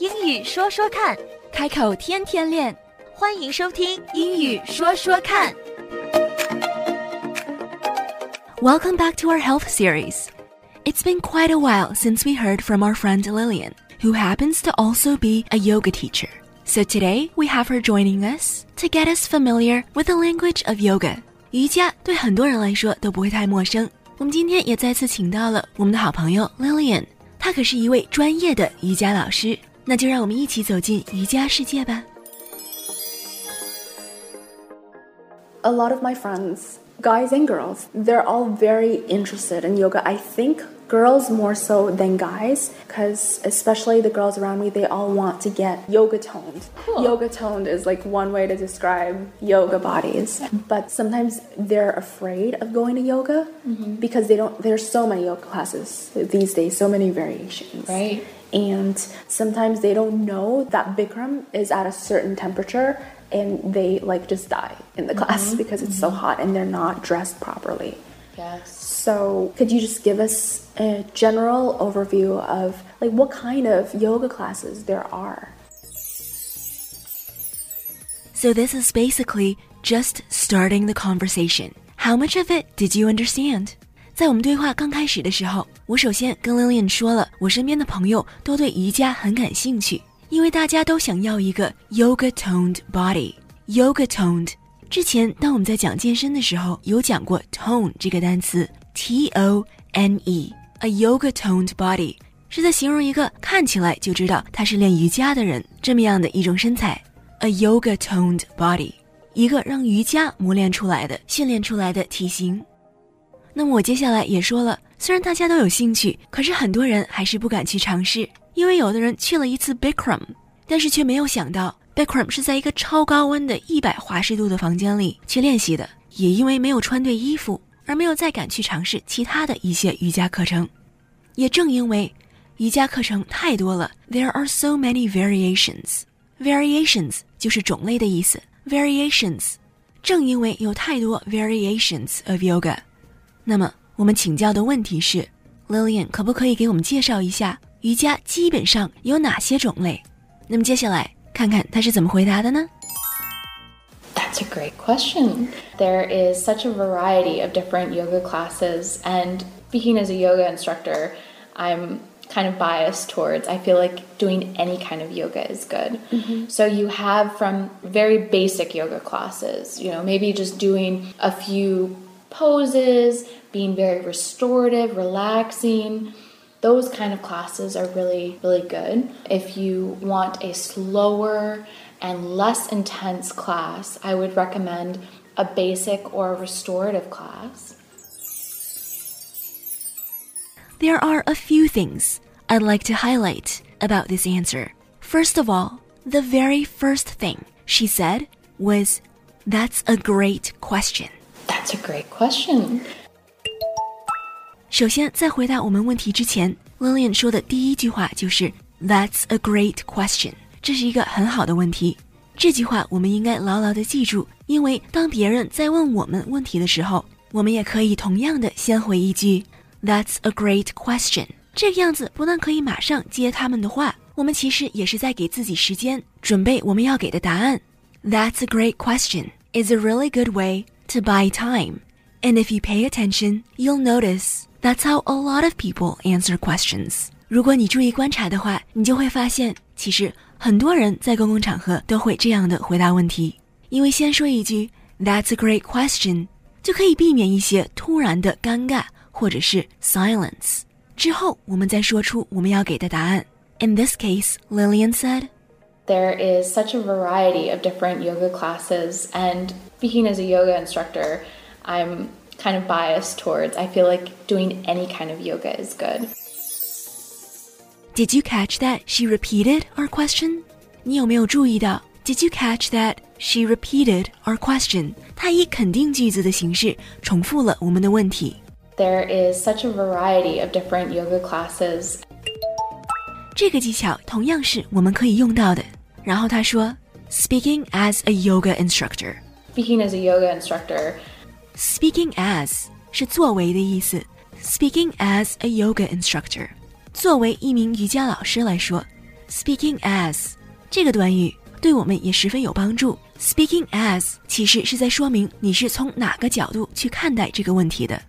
英语说说看，开口天天练。欢迎收听《英语说说看》。 Welcome back to our health series. It's been quite a while since we heard from our friend Lillian, who happens to also be a yoga teacher. So today we have her joining us to get us familiar with the language of yoga. 瑜伽对很多人来说都不会太陌生。我们今天也再次请到了我们的好朋友 Lillian，她可是一位专业的瑜伽老师。 那就让我们一起走进瑜伽世界吧。 a lot of my friends, guys and girls, they're all very interested in yoga. I think girls more so than guys, because especially the girls around me, they all want to get yoga toned. Yoga toned is like one way to describe yoga bodies. But sometimes they're afraid of going to yoga mm-hmm. because they don't, there's so many yoga classes these days, so many variations. Right. And sometimes they don't know that Bikram is at a certain temperature and they like just die in the class mm-hmm. because it's so mm-hmm. hot and they're not dressed properly. So, could you just give us a general overview of like what kind of yoga classes there are? So, this is basically just starting the conversation. How much of it did you understand? 在我们对话刚开始的时候，我首先跟 Lillian 说了，我身边的朋友都对瑜伽很感兴趣，因为大家都想要一个 yoga toned body。yoga toned 之前，当我们在讲健身的时候，有讲过 tone 这个单词，t o n e，a yoga toned body 是在形容一个看起来就知道他是练瑜伽的人这么样的一种身材。a yoga toned body，一个让瑜伽磨练出来的、训练出来的体型。那么我接下来也说了，虽然大家都有兴趣，可是很多人还是不敢去尝试，因为有的人去了一次 Bikram，但是却没有想到 Bikram 是在一个超高温的一百华氏度的房间里去练习的，也因为没有穿对衣服，而没有再敢去尝试其他的一些瑜伽课程。也正因为瑜伽课程太多了，there are so many variations。variations 就是种类的意思，variations。正因为有太多 variations of yoga，那么我们请教的问题是，Lillian 可不可以给我们介绍一下瑜伽基本上有哪些种类？那么接下来看看他是怎么回答的呢？ That's a great question. There is such a variety of different yoga classes, and speaking as a yoga instructor, I'm kind of biased towards I feel like doing any kind of yoga is good. So you have from very basic yoga classes, you know, maybe just doing a few poses, being very restorative, relaxing. those kind of classes are really, really good. If you want a slower and less intense class, I would recommend a basic or a restorative class. There are a few things I'd like to highlight about this answer. First of all, the very first thing she said was, That's a great question. That's a great question. 首先，在回答我们问题之前，Lillian 说的第一句话就是 "That's a great question"，这是一个很好的问题。这句话我们应该牢牢的记住，因为当别人在问我们问题的时候，我们也可以同样的先回一句 "That's a great question"。这个样子不但可以马上接他们的话，我们其实也是在给自己时间准备我们要给的答案。That's a great question is a really good way to buy time. And if you pay attention, you'll notice that's how a lot of people answer questions. 如果你注意观察的话，你就会发现，其实很多人在公共场合都会这样的回答问题。因为先说一句 "That's a great question"，就可以避免一些突然的尴尬或者是 silence。之后我们再说出我们要给的答案。In this case, Lillian said. There is such a variety of different yoga classes, and speaking as a yoga instructor, I'm kind of biased towards I feel like doing any kind of yoga is good. Did you catch that she repeated our question? 你有没有注意到？Did you catch that she repeated our question? 她以肯定句子的形式重复了我们的问题。 There is such a variety of different yoga classes, 这个技巧同样是我们可以用到的。然后她说，Speaking as a yoga instructor. speaking as a yoga instructor, Speaking as 是作为的意思。Speaking as a yoga instructor，作为一名瑜伽老师来说 speaking as 这个短语对我们也十分有帮助。Speaking as 其实是在说明你是从哪个角度去看待这个问题的。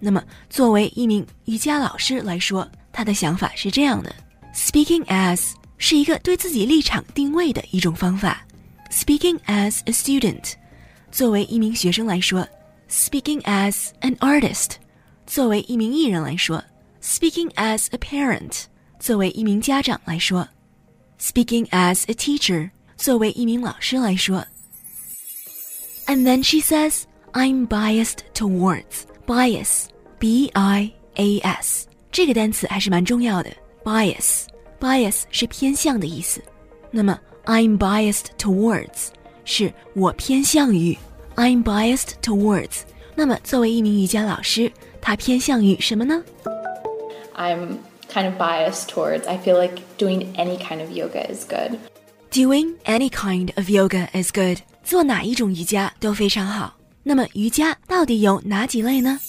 那么，作为一名瑜伽老师来说，他的想法是这样的：Speaking as 是一个对自己立场定位的一种方法。Speaking as a student，作为一名学生来说 ；Speaking as an artist，作为一名艺人来说；Speaking as a parent，作为一名家长来说；Speaking as a teacher。作为一名老师来说，and then she says, "I'm biased towards bias, B-I-A-S." 这个单词还是蛮重要的，bias bias 是偏向的意思。那么 I'm biased towards 是我偏向于 ，I'm biased towards。那么作为一名瑜伽老师，他偏向于什么呢？I'm kind of biased towards. I feel like doing any kind of yoga is good. Doing any kind of yoga is good. 做哪一种瑜伽都非常好。那么瑜伽到底有哪几类呢？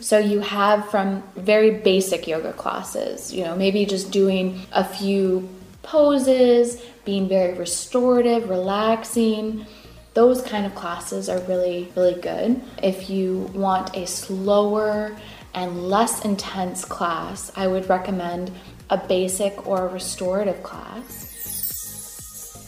So you have from very basic yoga classes, you know, maybe just doing a few poses, being very restorative, relaxing. Those kind of classes are really, really good. If you want a slower and less intense class, I would recommend a basic or a restorative class.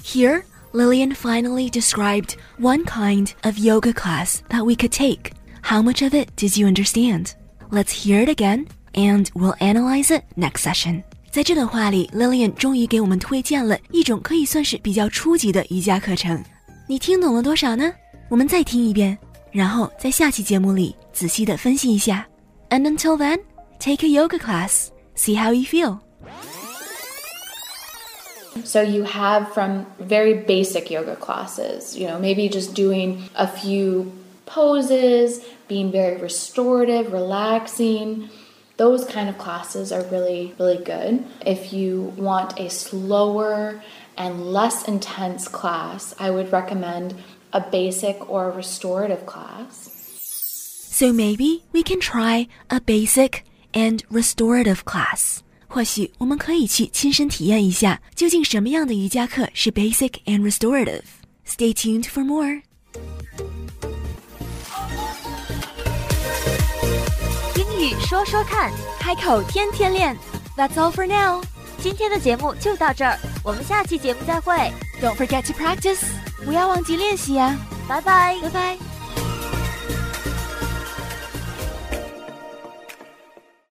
Here, Lillian finally described one kind of yoga class that we could take. How much of it did you understand? Let's hear it again, and we'll analyze it next session. 在这段话里，Lillian 终于给我们推荐了一种可以算是比较初级的瑜伽课程。 你听懂了多少呢？我们再听一遍，然后在下期节目里仔细的分析一下。And until then, take a yoga class. See how you feel. So you have from very basic yoga classes, you know, maybe just doing a few poses, being very restorative, relaxing. Those kind of classes are really, really good. If you want a slower and less intense class, I would recommend a basic or a restorative class. So maybe we can try a basic and restorative class. 或许我们可以去亲身体验一下，究竟什么样的瑜伽课是 basic and restorative。Stay tuned for more。 说说看，开口天天练。That's all for now。今天的节目就到这儿，我们下期节目再会。Don't forget to practice，不要忘记练习呀。拜拜，拜拜。